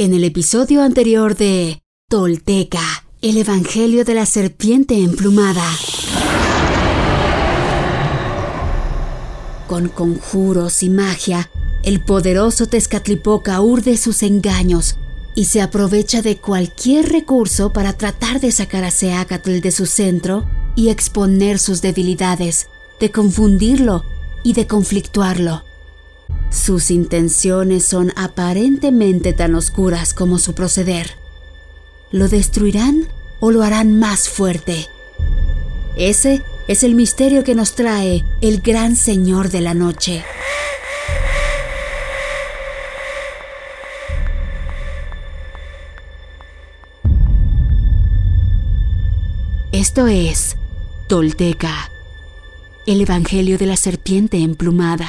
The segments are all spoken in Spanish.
En el episodio anterior de Tolteca, el Evangelio de la Serpiente Emplumada. Con conjuros y magia, el poderoso Tezcatlipoca urde sus engaños y se aprovecha de cualquier recurso para tratar de sacar a Seacatl de su centro y exponer sus debilidades, de confundirlo y de conflictuarlo. Sus intenciones son aparentemente tan oscuras como su proceder. ¿Lo destruirán o lo harán más fuerte? Ese es el misterio que nos trae el gran Señor de la Noche. Esto es Tolteca, el Evangelio de la Serpiente Emplumada.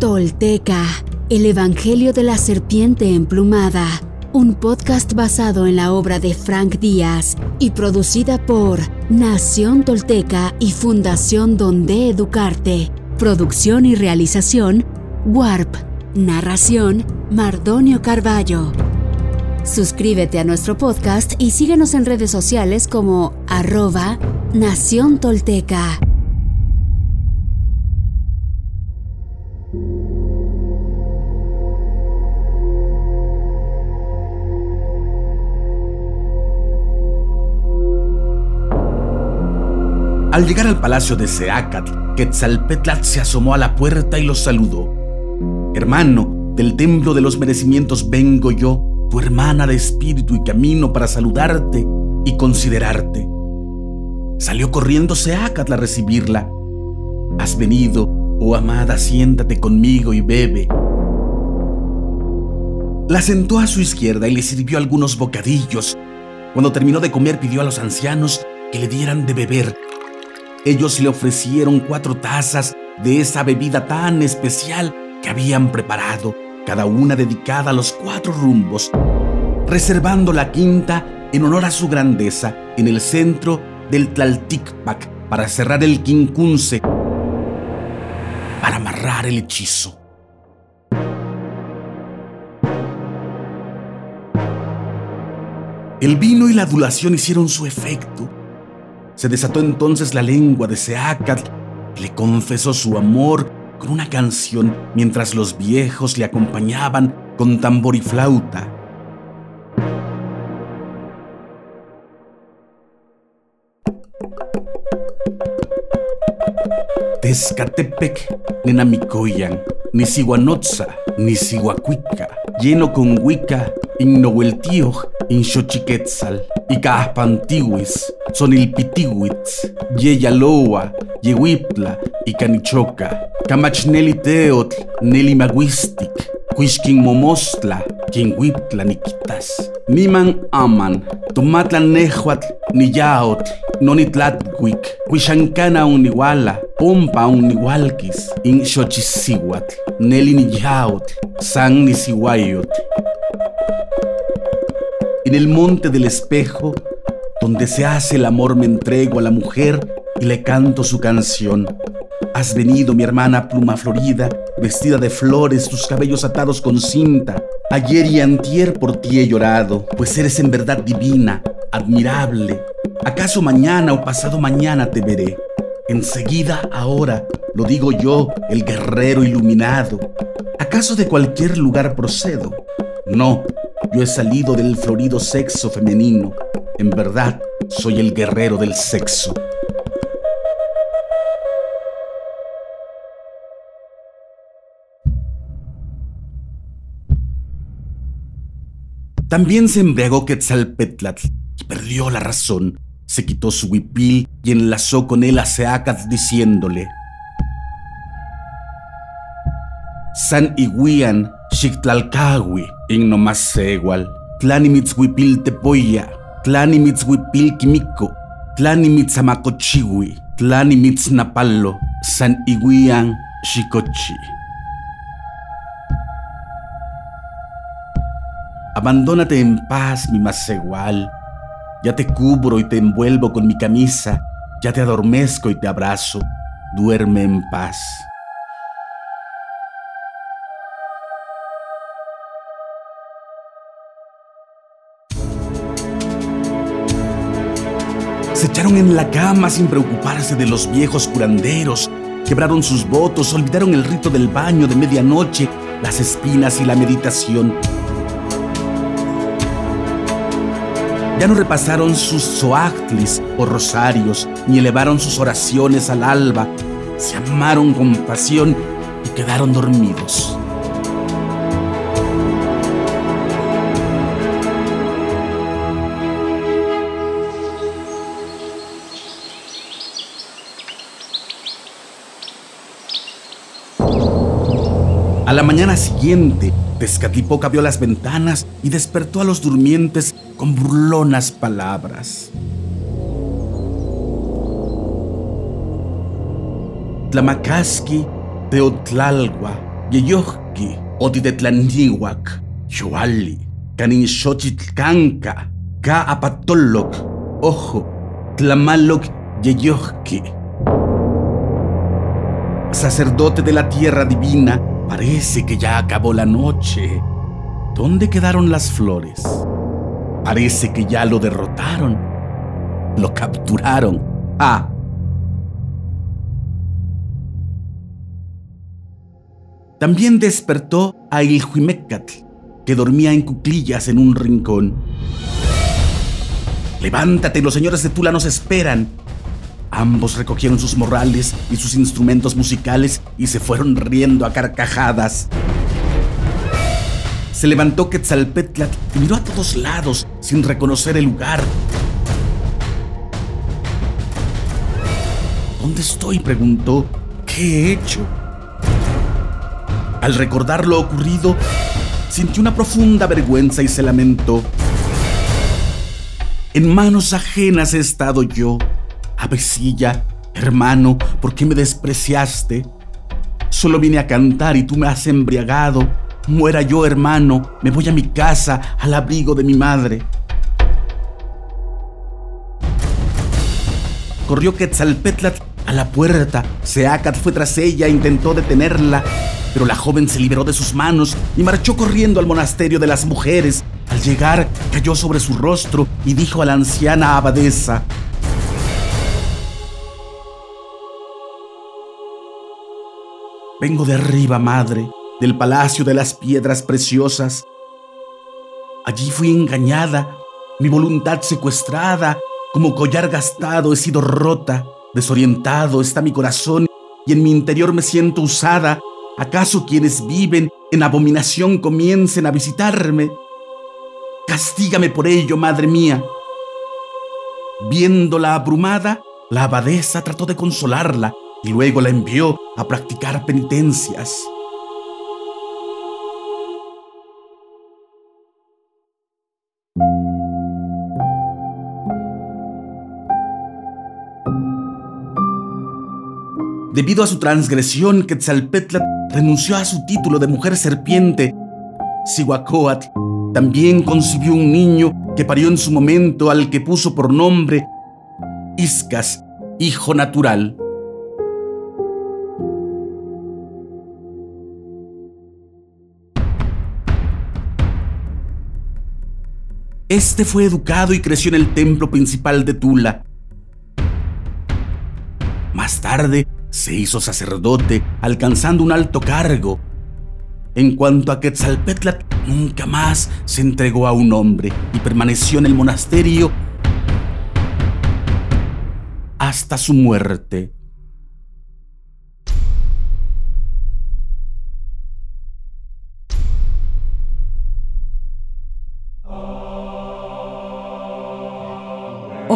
Tolteca, el Evangelio de la Serpiente Emplumada un podcast basado en la obra de Frank Díaz y producida por Nación Tolteca y Fundación Donde Educarte. Producción y realización, Warp. Narración, Mardonio Carballo. Suscríbete a nuestro podcast y síguenos en redes sociales como arroba Nación Tolteca. Al llegar al palacio de Seacatl, Quetzalpetlatl se asomó a la puerta y los saludó. Hermano, del templo de los merecimientos vengo yo, tu hermana de espíritu y camino para saludarte y considerarte. Salió corriendo Seacatl a recibirla. Has venido, oh amada, siéntate conmigo y bebe. La sentó a su izquierda y le sirvió algunos bocadillos. Cuando terminó de comer pidió a los ancianos que le dieran de beber ellos le ofrecieron cuatro tazas de esa bebida tan especial que habían preparado, cada una dedicada a los cuatro rumbos, reservando la quinta en honor a su grandeza en el centro del Tlalticpac para cerrar el quincunce, para amarrar el hechizo. El vino y la adulación hicieron su efecto se desató entonces la lengua de Seacatl le confesó su amor con una canción mientras los viejos le acompañaban con tambor y flauta. Tezcatepec, Nenamicoyan, Nisihuanotza, Nisihuacuica, lleno con huica, Innohueltío, Inxochiquetzal, Icahpantihuis, Sonilpitihuitz, Yeyaloa, Yehuipla, Icanichoca, Camachneliteotl, Nelimaguistic, Quisquin Momostla, Quinhuiptla Niquitas, Niman Aman, Tomatlan Nehuatl, Niyaotl, Nonitlatwic, Quishancana Uniwala, Pompa Uniwalquis, In Xochisihuatl, Neli Niyaotl, San Nisihuayotl, en el monte del espejo, donde se hace el amor, me entrego a la mujer y le canto su canción. Has venido, mi hermana pluma florida, vestida de flores, tus cabellos atados con cinta. Ayer y antier por ti he llorado, pues eres en verdad divina, admirable. ¿Acaso mañana o pasado mañana te veré? Enseguida, ahora, lo digo yo, el guerrero iluminado. ¿Acaso de cualquier lugar procedo? No, yo he salido del florido sexo femenino. En verdad, soy el guerrero del sexo. También se embriagó Quetzalpetlatl y perdió la razón. se quitó su huipil y enlazó con él a Seacat diciéndole: San Iguian, Xictlalcahui, Ignomasegual, Tlanimitzhuipil Tepoya, Tlanimitzhuipil Quimico, Tlanimitzamacochihui, Tlanimitznapalo, San Iguian, Xicochi. Abandónate en paz, mi masegual. Ya te cubro y te envuelvo con mi camisa, ya te adormezco y te abrazo. Duerme en paz. Se echaron en la cama sin preocuparse de los viejos curanderos. Quebraron sus votos, olvidaron el rito del baño de medianoche, las espinas y la meditación. Ya no repasaron sus soactlis o rosarios, ni elevaron sus oraciones al alba. Se amaron con pasión y quedaron dormidos. A la mañana siguiente, Tezcatlipoca abrió las ventanas y despertó a los durmientes con burlonas palabras. Tlamacasqui, Teotlalgua, Yeyohki, Odidetlanihuac, Yoali, Caninxochitlcanca, Ka Apatoloc, Ojo, Tlamaloc, Yeyohki. Sacerdote de la tierra divina, parece que ya acabó la noche. ¿Dónde quedaron las flores? Parece que ya lo derrotaron. Lo capturaron. Ah. También despertó a Ilhuimecatl, que dormía en cuclillas en un rincón. Levántate, los señores de Tula nos esperan. Ambos recogieron sus morrales y sus instrumentos musicales y se fueron riendo a carcajadas. Se levantó Quetzalpetlat y miró a todos lados sin reconocer el lugar. ¿Dónde estoy? preguntó. ¿Qué he hecho? Al recordar lo ocurrido, sintió una profunda vergüenza y se lamentó. En manos ajenas he estado yo. Avecilla, hermano, ¿por qué me despreciaste? Solo vine a cantar y tú me has embriagado. Muera yo, hermano, me voy a mi casa, al abrigo de mi madre. Corrió Quetzalpetlat a la puerta. Seacat fue tras ella e intentó detenerla, pero la joven se liberó de sus manos y marchó corriendo al monasterio de las mujeres. Al llegar, cayó sobre su rostro y dijo a la anciana abadesa, Vengo de arriba, madre del palacio de las piedras preciosas. Allí fui engañada, mi voluntad secuestrada, como collar gastado he sido rota, desorientado está mi corazón y en mi interior me siento usada. ¿Acaso quienes viven en abominación comiencen a visitarme? Castígame por ello, madre mía. Viéndola abrumada, la abadesa trató de consolarla y luego la envió a practicar penitencias. Debido a su transgresión, Quetzalpetl renunció a su título de mujer serpiente. Sihuacóatl también concibió un niño que parió en su momento al que puso por nombre Iscas, hijo natural. Este fue educado y creció en el templo principal de Tula. Más tarde, se hizo sacerdote, alcanzando un alto cargo. En cuanto a Quetzalpetlat, nunca más se entregó a un hombre y permaneció en el monasterio hasta su muerte.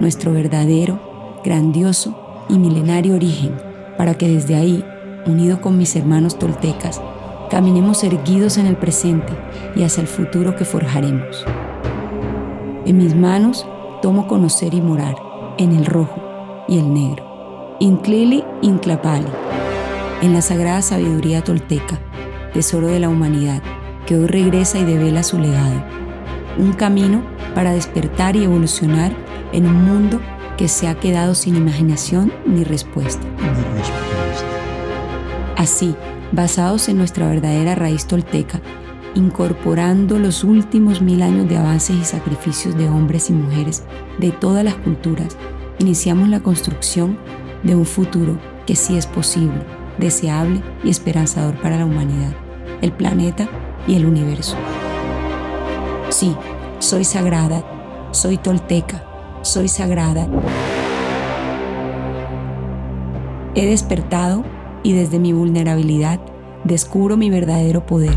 nuestro verdadero, grandioso y milenario origen, para que desde ahí, unido con mis hermanos toltecas, caminemos erguidos en el presente y hacia el futuro que forjaremos. En mis manos tomo conocer y morar en el rojo y el negro. Inclili Inclapali, en la sagrada sabiduría tolteca, tesoro de la humanidad, que hoy regresa y devela su legado un camino para despertar y evolucionar en un mundo que se ha quedado sin imaginación ni respuesta. Así, basados en nuestra verdadera raíz tolteca, incorporando los últimos mil años de avances y sacrificios de hombres y mujeres de todas las culturas, iniciamos la construcción de un futuro que sí es posible, deseable y esperanzador para la humanidad, el planeta y el universo. Sí, soy sagrada, soy tolteca, soy sagrada. He despertado y desde mi vulnerabilidad descubro mi verdadero poder.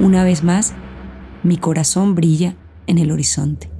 Una vez más, mi corazón brilla en el horizonte.